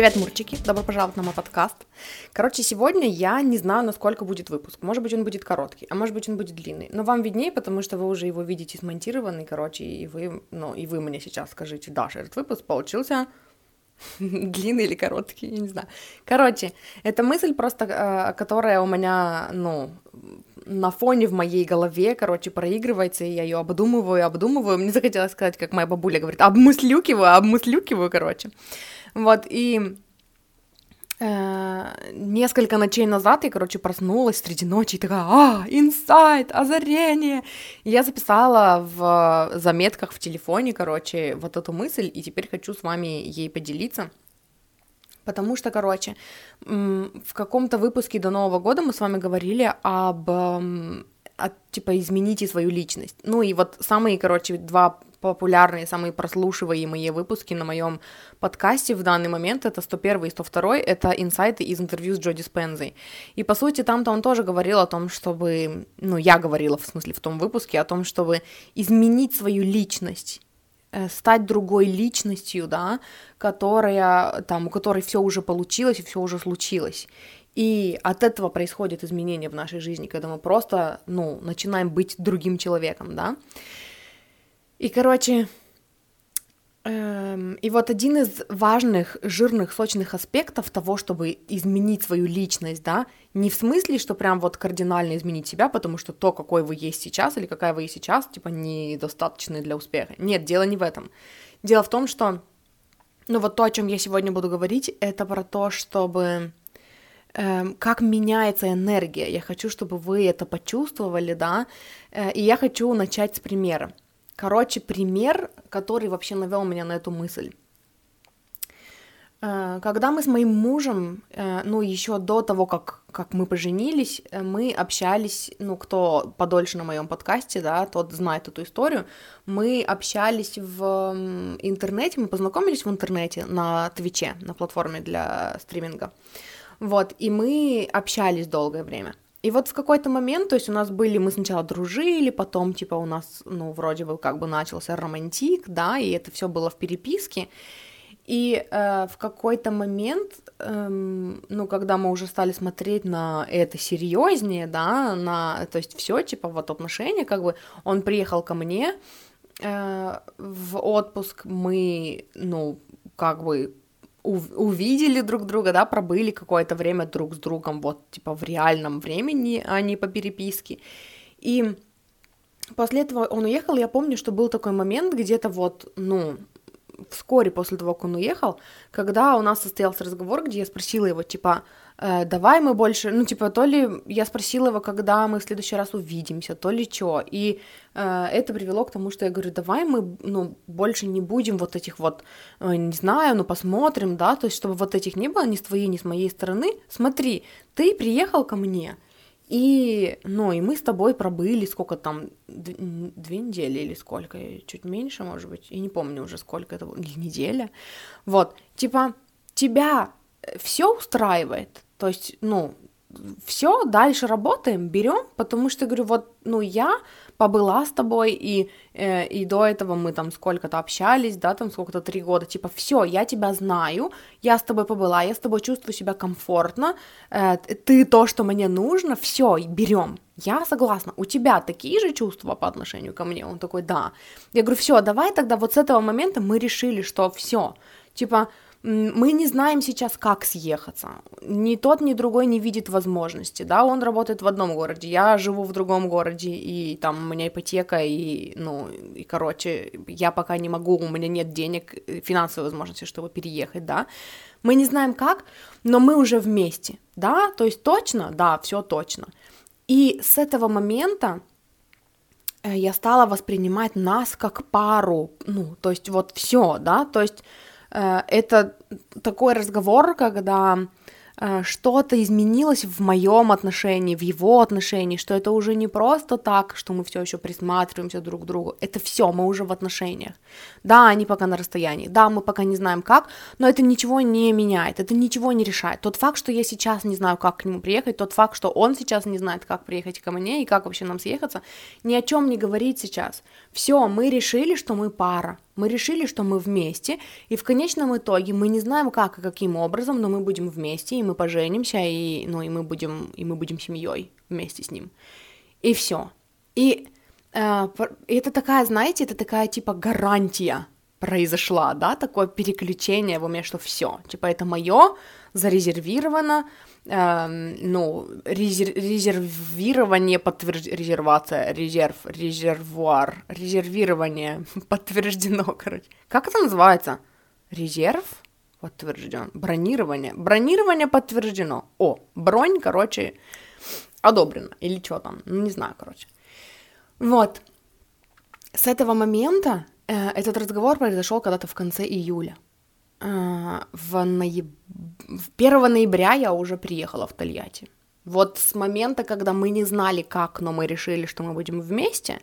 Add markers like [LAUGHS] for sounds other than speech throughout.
Привет, Мурчики! Добро пожаловать на мой подкаст. Короче, сегодня я не знаю, насколько будет выпуск. Может быть, он будет короткий, а может быть, он будет длинный. Но вам виднее, потому что вы уже его видите смонтированный, короче, и вы, ну, и вы мне сейчас скажите, Даша, этот выпуск получился [LAUGHS] длинный или короткий, я не знаю. Короче, это мысль просто, э, которая у меня, ну, на фоне в моей голове, короче, проигрывается, и я ее обдумываю, обдумываю. Мне захотелось сказать, как моя бабуля говорит, обмыслюкиваю, обмыслюкиваю, короче. Вот, и э, несколько ночей назад я, короче, проснулась среди ночи и такая, а, инсайт, озарение. И я записала в заметках в телефоне, короче, вот эту мысль, и теперь хочу с вами ей поделиться. Потому что, короче, в каком-то выпуске до Нового года мы с вами говорили об, от, типа, измените свою личность. Ну и вот самые, короче, два популярные, самые прослушиваемые выпуски на моем подкасте в данный момент, это 101 и 102, это инсайты из интервью с Джоди Спензой. И, по сути, там-то он тоже говорил о том, чтобы, ну, я говорила, в смысле, в том выпуске, о том, чтобы изменить свою личность, э, стать другой личностью, да, которая, там, у которой все уже получилось и все уже случилось. И от этого происходит изменение в нашей жизни, когда мы просто, ну, начинаем быть другим человеком, да. И, короче, эм, и вот один из важных, жирных, сочных аспектов того, чтобы изменить свою личность, да, не в смысле, что прям вот кардинально изменить себя, потому что то, какой вы есть сейчас или какая вы есть сейчас, типа, недостаточно для успеха. Нет, дело не в этом. Дело в том, что, ну вот то, о чем я сегодня буду говорить, это про то, чтобы эм, как меняется энергия. Я хочу, чтобы вы это почувствовали, да, э, и я хочу начать с примера. Короче, пример, который вообще навел меня на эту мысль. Э, когда мы с моим мужем, э, ну, еще до того, как, как мы поженились, э, мы общались, ну, кто подольше на моем подкасте, да, тот знает эту историю, мы общались в интернете, мы познакомились в интернете на Твиче, на платформе для стриминга, вот, и мы общались долгое время. И вот в какой-то момент, то есть у нас были, мы сначала дружили, потом, типа, у нас, ну, вроде бы как бы начался романтик, да, и это все было в переписке. И э, в какой-то момент, эм, ну, когда мы уже стали смотреть на это серьезнее, да, на, то есть все, типа, вот отношения, как бы, он приехал ко мне э, в отпуск, мы, ну, как бы увидели друг друга, да, пробыли какое-то время друг с другом, вот, типа, в реальном времени, а не по переписке. И после этого он уехал, я помню, что был такой момент где-то вот, ну, вскоре после того, как он уехал, когда у нас состоялся разговор, где я спросила его, типа, э, давай мы больше, ну, типа, то ли я спросила его, когда мы в следующий раз увидимся, то ли что, и э, это привело к тому, что я говорю, давай мы, ну, больше не будем вот этих вот, э, не знаю, ну, посмотрим, да, то есть, чтобы вот этих не было ни с твоей, ни с моей стороны, смотри, ты приехал ко мне, и, ну, и мы с тобой пробыли сколько там, две недели или сколько, чуть меньше, может быть, я не помню уже сколько это было, или неделя. Вот, типа, тебя все устраивает, то есть, ну, все, дальше работаем, берем, потому что, говорю, вот, ну, я побыла с тобой, и, э, и до этого мы там сколько-то общались, да, там сколько-то три года, типа, все, я тебя знаю, я с тобой побыла, я с тобой чувствую себя комфортно, э, ты то, что мне нужно, все, берем. Я согласна, у тебя такие же чувства по отношению ко мне? Он такой, да. Я говорю, все, давай тогда вот с этого момента мы решили, что все, типа, мы не знаем сейчас, как съехаться. Ни тот, ни другой не видит возможности, да, он работает в одном городе, я живу в другом городе, и там у меня ипотека, и, ну, и, короче, я пока не могу, у меня нет денег, э, финансовой возможности, чтобы переехать, да. Мы не знаем как, но мы уже вместе, да, то есть точно, да, все точно. И с этого момента э, я стала воспринимать нас как пару, ну, то есть вот все, да, то есть это такой разговор, когда э, что-то изменилось в моем отношении, в его отношении, что это уже не просто так, что мы все еще присматриваемся друг к другу, это все, мы уже в отношениях. Да, они пока на расстоянии, да, мы пока не знаем как, но это ничего не меняет, это ничего не решает. Тот факт, что я сейчас не знаю, как к нему приехать, тот факт, что он сейчас не знает, как приехать ко мне и как вообще нам съехаться, ни о чем не говорит сейчас. Все, мы решили, что мы пара, мы решили, что мы вместе, и в конечном итоге мы не знаем, как и каким образом, но мы будем вместе, и мы поженимся, и, ну, и мы будем, и мы будем семьей вместе с ним. И все. И э, это такая, знаете, это такая типа гарантия произошла, да, такое переключение в уме, что все, типа это мое, зарезервировано, э, ну, резер, резервирование, подтвержд... резервация, резерв, резервуар, резервирование [LAUGHS] подтверждено, короче. Как это называется? Резерв подтвержден. Бронирование. Бронирование подтверждено. О, бронь, короче, одобрено. Или что там, ну, не знаю, короче. Вот. С этого момента э, этот разговор произошел когда-то в конце июля. Э, в, нояб... в 1 ноября я уже приехала в Тольятти. Вот с момента, когда мы не знали как, но мы решили, что мы будем вместе,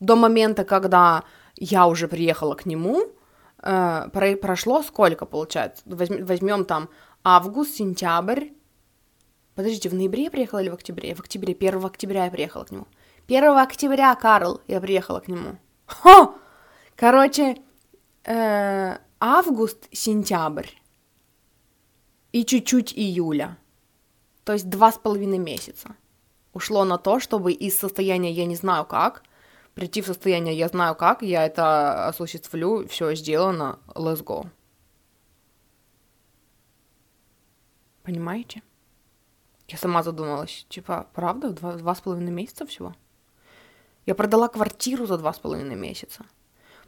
до момента, когда я уже приехала к нему, э, про- прошло сколько, получается? Возьм- возьмем там август, сентябрь. Подождите, в ноябре я приехала или в октябре? В октябре, 1 октября я приехала к нему. 1 октября, Карл, я приехала к нему. Хо! Короче, э, август, сентябрь и чуть-чуть июля. То есть два с половиной месяца ушло на то, чтобы из состояния «я не знаю как» прийти в состояние «я знаю как», я это осуществлю, все сделано, let's go. Понимаете? Я сама задумалась, типа, правда, два, два с половиной месяца всего? Я продала квартиру за два с половиной месяца.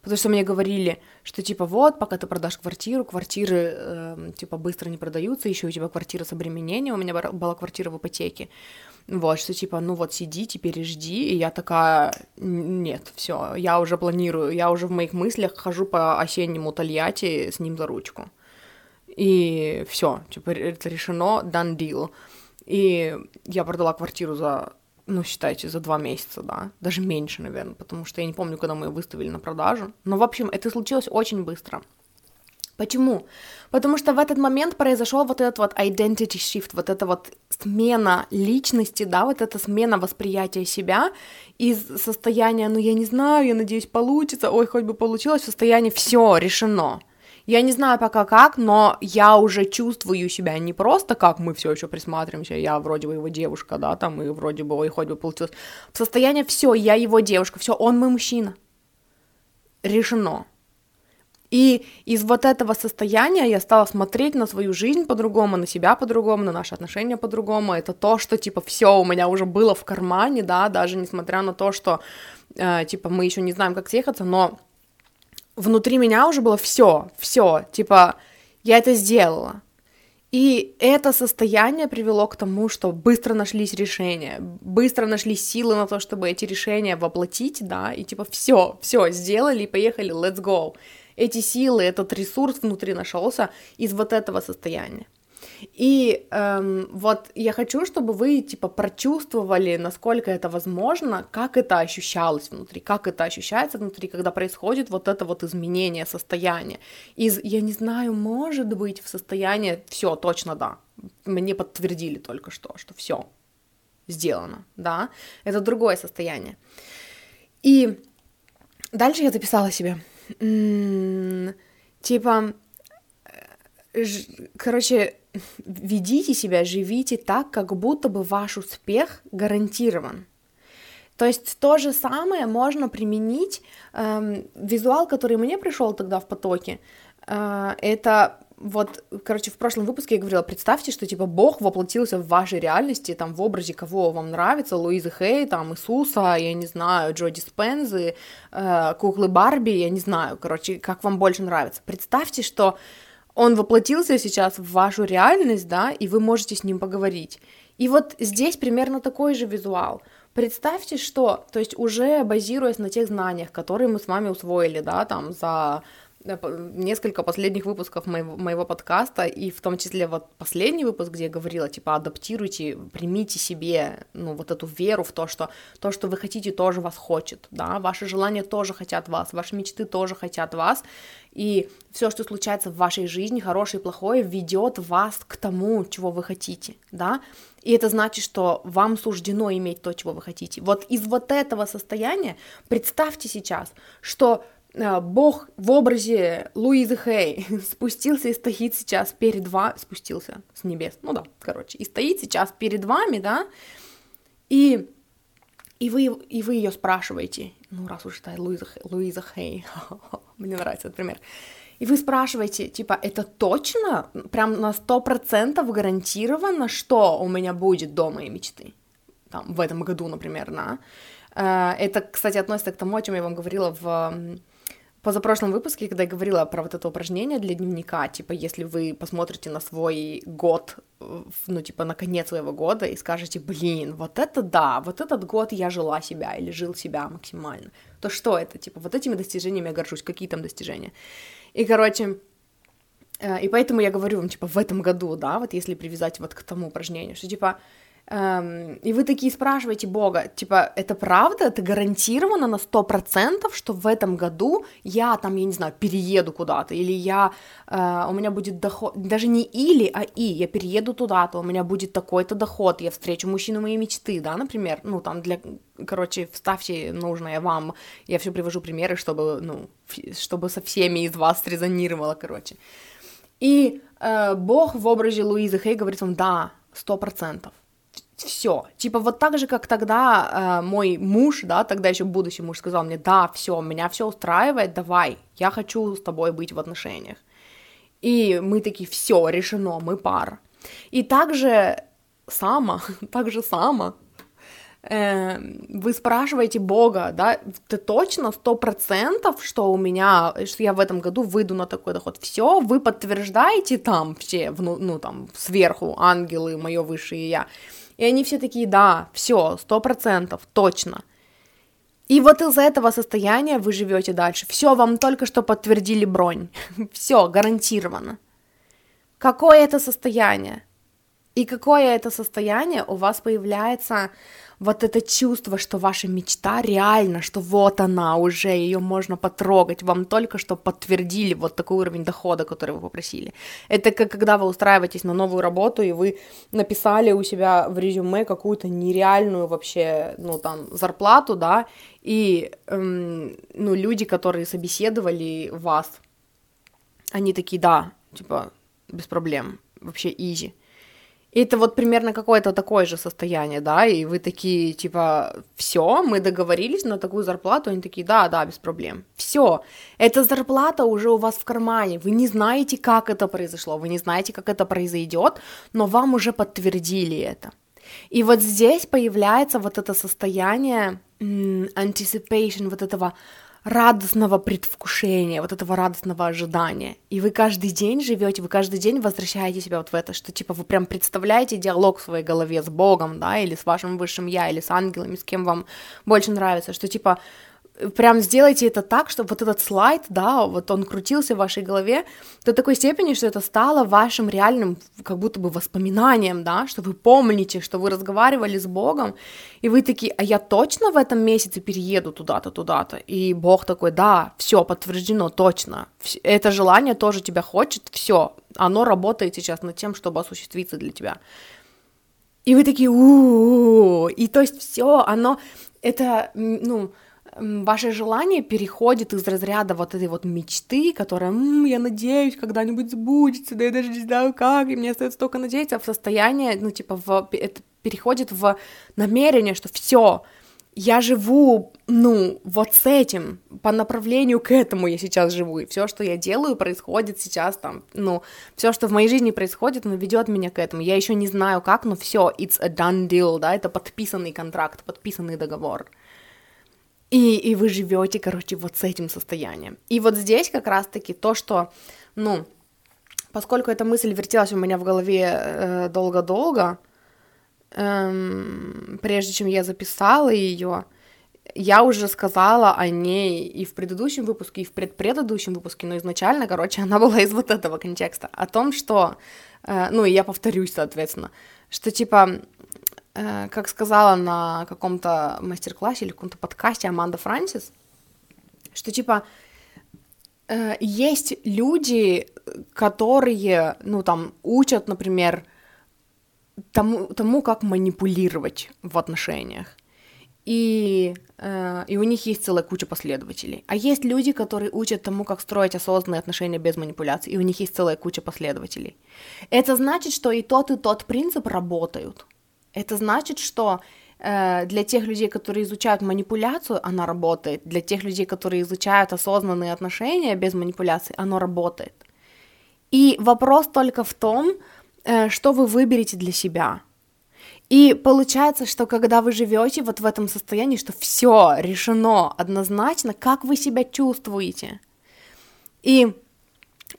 Потому что мне говорили, что типа вот, пока ты продашь квартиру, квартиры э, типа быстро не продаются, еще у тебя квартира с обременением, у меня была квартира в ипотеке. Вот, что типа, ну вот сиди, теперь жди, и я такая, нет, все, я уже планирую, я уже в моих мыслях хожу по осеннему Тольятти с ним за ручку. И все, типа, это решено, done deal. И я продала квартиру за ну, считайте, за два месяца, да, даже меньше, наверное, потому что я не помню, когда мы ее выставили на продажу. Но, в общем, это случилось очень быстро. Почему? Потому что в этот момент произошел вот этот вот identity shift, вот эта вот смена личности, да, вот эта смена восприятия себя из состояния, ну я не знаю, я надеюсь получится, ой, хоть бы получилось, в состояние все решено. Я не знаю пока как, но я уже чувствую себя не просто как мы все еще присматриваемся, я вроде бы его девушка, да, там, и вроде бы, ой, хоть бы получилось. В состоянии все, я его девушка, все, он мой мужчина. Решено. И из вот этого состояния я стала смотреть на свою жизнь по-другому, на себя по-другому, на наши отношения по-другому. Это то, что, типа, все у меня уже было в кармане, да, даже несмотря на то, что, э, типа, мы еще не знаем, как съехаться, но внутри меня уже было все, все, типа, я это сделала. И это состояние привело к тому, что быстро нашлись решения, быстро нашлись силы на то, чтобы эти решения воплотить, да, и типа все, все, сделали поехали, let's go. Эти силы, этот ресурс внутри нашелся из вот этого состояния. И эм, вот я хочу, чтобы вы, типа, прочувствовали, насколько это возможно, как это ощущалось внутри, как это ощущается внутри, когда происходит вот это вот изменение состояния. Из, я не знаю, может быть, в состоянии, все, точно да, мне подтвердили только что, что все сделано, да, это другое состояние. И дальше я записала себе, типа, э, короче, ведите себя, живите так, как будто бы ваш успех гарантирован. То есть то же самое можно применить. Эм, визуал, который мне пришел тогда в потоке, э, это вот, короче, в прошлом выпуске я говорила, представьте, что, типа, Бог воплотился в вашей реальности, там, в образе кого вам нравится, Луизы Хей, там, Иисуса, я не знаю, Джо Диспензы, э, куклы Барби, я не знаю, короче, как вам больше нравится. Представьте, что он воплотился сейчас в вашу реальность, да, и вы можете с ним поговорить. И вот здесь примерно такой же визуал. Представьте, что, то есть уже базируясь на тех знаниях, которые мы с вами усвоили, да, там за несколько последних выпусков моего, моего подкаста, и в том числе вот последний выпуск, где я говорила, типа, адаптируйте, примите себе, ну, вот эту веру в то, что то, что вы хотите, тоже вас хочет, да, ваши желания тоже хотят вас, ваши мечты тоже хотят вас, и все, что случается в вашей жизни, хорошее и плохое, ведет вас к тому, чего вы хотите, да, и это значит, что вам суждено иметь то, чего вы хотите. Вот из вот этого состояния представьте сейчас, что Э, Бог в образе Луизы Хей [LAUGHS] спустился и стоит сейчас перед вами, спустился с небес, ну да, короче, и стоит сейчас перед вами, да, и, и, вы, и вы ее спрашиваете, ну раз уж это Луиза, Луиза Хей, [LAUGHS] мне нравится этот пример, и вы спрашиваете, типа, это точно, прям на сто процентов гарантировано, что у меня будет дома и мечты, там, в этом году, например, да, э, это, кстати, относится к тому, о чем я вам говорила в позапрошлом выпуске, когда я говорила про вот это упражнение для дневника, типа, если вы посмотрите на свой год, ну, типа, на конец своего года и скажете, блин, вот это да, вот этот год я жила себя или жил себя максимально, то что это? Типа, вот этими достижениями я горжусь, какие там достижения? И, короче, э, и поэтому я говорю вам, типа, в этом году, да, вот если привязать вот к тому упражнению, что, типа, и вы такие спрашиваете Бога, типа, это правда, это гарантировано на сто процентов, что в этом году я там, я не знаю, перееду куда-то, или я, э, у меня будет доход, даже не или, а и, я перееду туда-то, у меня будет такой-то доход, я встречу мужчину моей мечты, да, например, ну, там, для, короче, вставьте нужное вам, я все привожу примеры, чтобы, ну, чтобы со всеми из вас срезонировало, короче. И э, Бог в образе Луизы Хей говорит вам, да, сто процентов все. Типа вот так же, как тогда э, мой муж, да, тогда еще будущий муж сказал мне, да, все, меня все устраивает, давай, я хочу с тобой быть в отношениях. И мы такие, все, решено, мы пара. И также само, [LAUGHS] так же само, э, вы спрашиваете Бога, да, ты точно сто процентов, что у меня, что я в этом году выйду на такой доход. Все, вы подтверждаете там все, ну, ну там сверху ангелы, мое высшее я. И они все такие, да, все, сто процентов, точно. И вот из этого состояния вы живете дальше. Все, вам только что подтвердили бронь. [LAUGHS] Все, гарантированно. Какое это состояние? И какое это состояние у вас появляется вот это чувство, что ваша мечта реально, что вот она уже, ее можно потрогать, вам только что подтвердили вот такой уровень дохода, который вы попросили. Это как когда вы устраиваетесь на новую работу, и вы написали у себя в резюме какую-то нереальную вообще, ну, там, зарплату, да, и, эм, ну, люди, которые собеседовали вас, они такие, да, типа, без проблем, вообще изи. И это вот примерно какое-то такое же состояние, да, и вы такие, типа, все, мы договорились на такую зарплату, они такие, да, да, без проблем. Все, эта зарплата уже у вас в кармане, вы не знаете, как это произошло, вы не знаете, как это произойдет, но вам уже подтвердили это. И вот здесь появляется вот это состояние anticipation, вот этого радостного предвкушения, вот этого радостного ожидания. И вы каждый день живете, вы каждый день возвращаете себя вот в это, что типа вы прям представляете диалог в своей голове с Богом, да, или с вашим высшим я, или с ангелами, с кем вам больше нравится, что типа прям сделайте это так, чтобы вот этот слайд, да, вот он крутился в вашей голове до такой степени, что это стало вашим реальным, как будто бы воспоминанием, да, что вы помните, что вы разговаривали с Богом, и вы такие, а я точно в этом месяце перееду туда-то, туда-то, и Бог такой, да, все подтверждено, точно, это желание тоже тебя хочет, все, оно работает сейчас над тем, чтобы осуществиться для тебя. И вы такие, у и то есть все, оно, это, ну, ваше желание переходит из разряда вот этой вот мечты, которая, М, я надеюсь, когда-нибудь сбудется, да я даже не знаю как, и мне остается только надеяться, в состояние, ну, типа, в, это переходит в намерение, что все, я живу, ну, вот с этим, по направлению к этому я сейчас живу, и все, что я делаю, происходит сейчас там, ну, все, что в моей жизни происходит, ну, ведет меня к этому. Я еще не знаю как, но все, it's a done deal, да, это подписанный контракт, подписанный договор. И, и вы живете, короче, вот с этим состоянием. И вот здесь как раз-таки то, что, ну, поскольку эта мысль вертелась у меня в голове э, долго-долго, эм, прежде чем я записала ее, я уже сказала о ней и в предыдущем выпуске, и в предпредыдущем выпуске, но изначально, короче, она была из вот этого контекста, о том, что, э, ну, и я повторюсь, соответственно, что, типа, как сказала на каком-то мастер-классе или каком-то подкасте Аманда Франсис, что, типа, э, есть люди, которые, ну, там, учат, например, тому, тому как манипулировать в отношениях и, э, и у них есть целая куча последователей. А есть люди, которые учат тому, как строить осознанные отношения без манипуляций, и у них есть целая куча последователей. Это значит, что и тот, и тот принцип работают. Это значит, что э, для тех людей, которые изучают манипуляцию, она работает. Для тех людей, которые изучают осознанные отношения без манипуляций, оно работает. И вопрос только в том, э, что вы выберете для себя – и получается, что когда вы живете вот в этом состоянии, что все решено однозначно, как вы себя чувствуете. И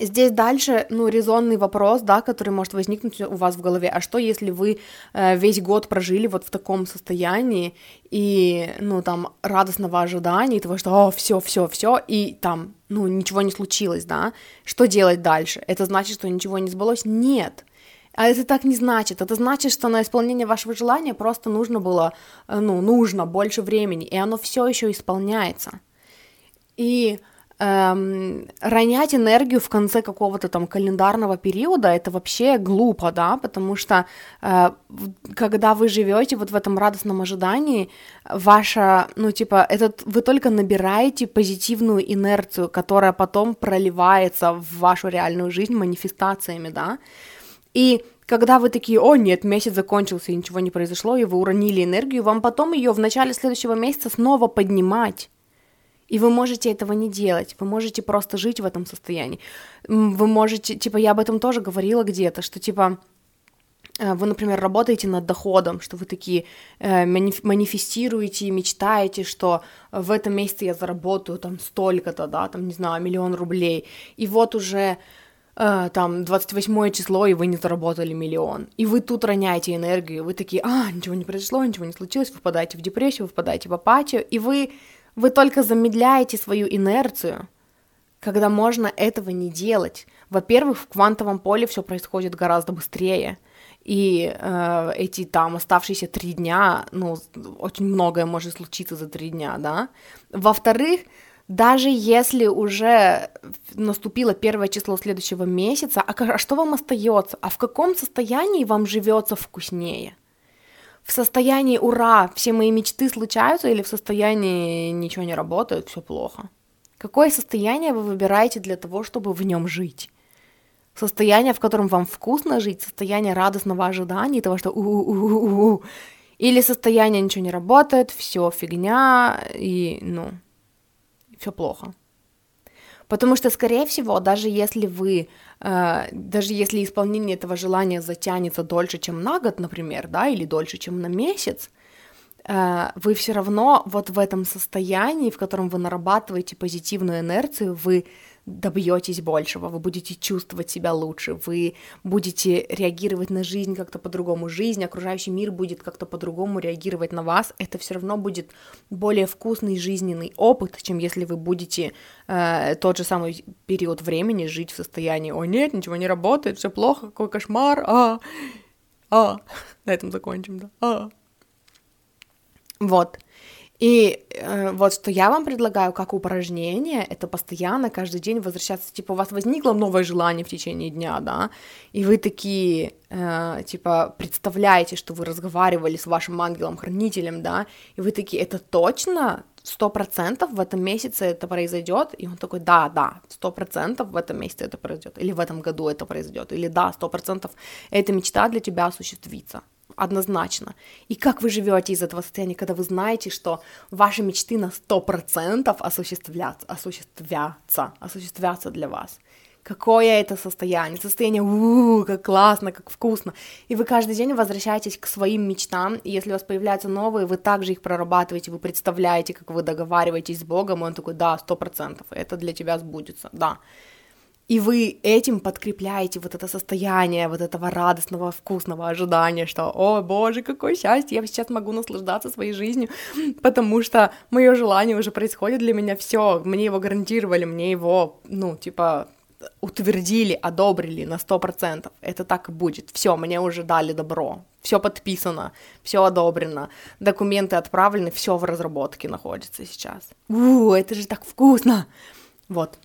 Здесь дальше, ну, резонный вопрос, да, который может возникнуть у вас в голове. А что, если вы э, весь год прожили вот в таком состоянии и, ну, там, радостного ожидания, того, что, о, все, все, все, и там, ну, ничего не случилось, да? Что делать дальше? Это значит, что ничего не сбылось? Нет. А это так не значит. Это значит, что на исполнение вашего желания просто нужно было, э, ну, нужно больше времени, и оно все еще исполняется. И эм, ронять энергию в конце какого-то там календарного периода это вообще глупо, да, потому что э, когда вы живете вот в этом радостном ожидании, ваша, ну, типа, этот, вы только набираете позитивную инерцию, которая потом проливается в вашу реальную жизнь манифестациями, да, и когда вы такие, о нет, месяц закончился и ничего не произошло, и вы уронили энергию, вам потом ее в начале следующего месяца снова поднимать. И вы можете этого не делать, вы можете просто жить в этом состоянии. Вы можете, типа, я об этом тоже говорила где-то, что, типа, э, вы, например, работаете над доходом, что вы такие э, манифестируете и мечтаете, что в этом месяце я заработаю там столько-то, да, там, не знаю, миллион рублей, и вот уже э, там 28 число, и вы не заработали миллион. И вы тут роняете энергию, вы такие, а, ничего не произошло, ничего не случилось, вы впадаете в депрессию, вы впадаете в апатию, и вы, вы только замедляете свою инерцию, когда можно этого не делать. Во-первых, в квантовом поле все происходит гораздо быстрее, и э, эти там оставшиеся три дня, ну, очень многое может случиться за три дня, да. Во-вторых, даже если уже наступило первое число следующего месяца, а, а что вам остается? А в каком состоянии вам живется вкуснее? В состоянии ура, все мои мечты случаются, или в состоянии ничего не работает, все плохо? Какое состояние вы выбираете для того, чтобы в нем жить? Состояние, в котором вам вкусно жить, состояние радостного ожидания, того, что у-у-у-у-у, или состояние ничего не работает, все фигня, и, ну, все плохо. Потому что, скорее всего, даже если вы, э, даже если исполнение этого желания затянется дольше, чем на год, например, да, или дольше, чем на месяц, э, вы все равно вот в этом состоянии, в котором вы нарабатываете позитивную инерцию, вы добьетесь большего, вы будете чувствовать себя лучше, вы будете реагировать на жизнь как-то по-другому, жизнь, окружающий мир будет как-то по-другому реагировать на вас, это все равно будет более вкусный жизненный опыт, чем если вы будете э, тот же самый период времени жить в состоянии, о нет, ничего не работает, все плохо, какой кошмар, а, а, на этом закончим, да, а. Вот. И э, вот что я вам предлагаю как упражнение, это постоянно каждый день возвращаться, типа у вас возникло новое желание в течение дня, да, и вы такие, э, типа, представляете, что вы разговаривали с вашим ангелом-хранителем, да, и вы такие, это точно, сто процентов в этом месяце это произойдет, и он такой, да, да, сто процентов в этом месяце это произойдет, или в этом году это произойдет, или да, сто процентов эта мечта для тебя осуществится однозначно. И как вы живете из этого состояния, когда вы знаете, что ваши мечты на 100% осуществлятся, осуществятся, осуществятся для вас. Какое это состояние? Состояние, у как классно, как вкусно. И вы каждый день возвращаетесь к своим мечтам, и если у вас появляются новые, вы также их прорабатываете, вы представляете, как вы договариваетесь с Богом, и он такой, да, сто процентов, это для тебя сбудется, да. И вы этим подкрепляете вот это состояние, вот этого радостного, вкусного ожидания, что, о боже, какое счастье, я сейчас могу наслаждаться своей жизнью, потому что мое желание уже происходит для меня, все, мне его гарантировали, мне его, ну, типа, утвердили, одобрили на сто процентов. Это так и будет. Все, мне уже дали добро. Все подписано, все одобрено, документы отправлены, все в разработке находится сейчас. У, это же так вкусно! Вот.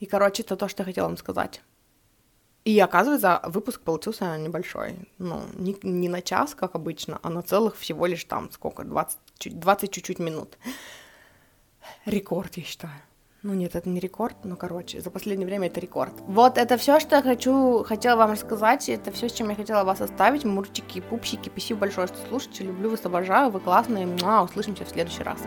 И, короче, это то, что я хотела вам сказать. И оказывается, выпуск получился небольшой. Ну, не, не на час, как обычно, а на целых всего лишь там сколько, 20, 20 чуть-чуть минут. Рекорд, я считаю. Ну нет, это не рекорд, но короче, за последнее время это рекорд. Вот это все, что я хочу, хотела вам рассказать, это все, с чем я хотела вас оставить. Мурчики, пупсики, спасибо большое, что слушаете, люблю вас, обожаю, вы классные, ну, услышимся в следующий раз.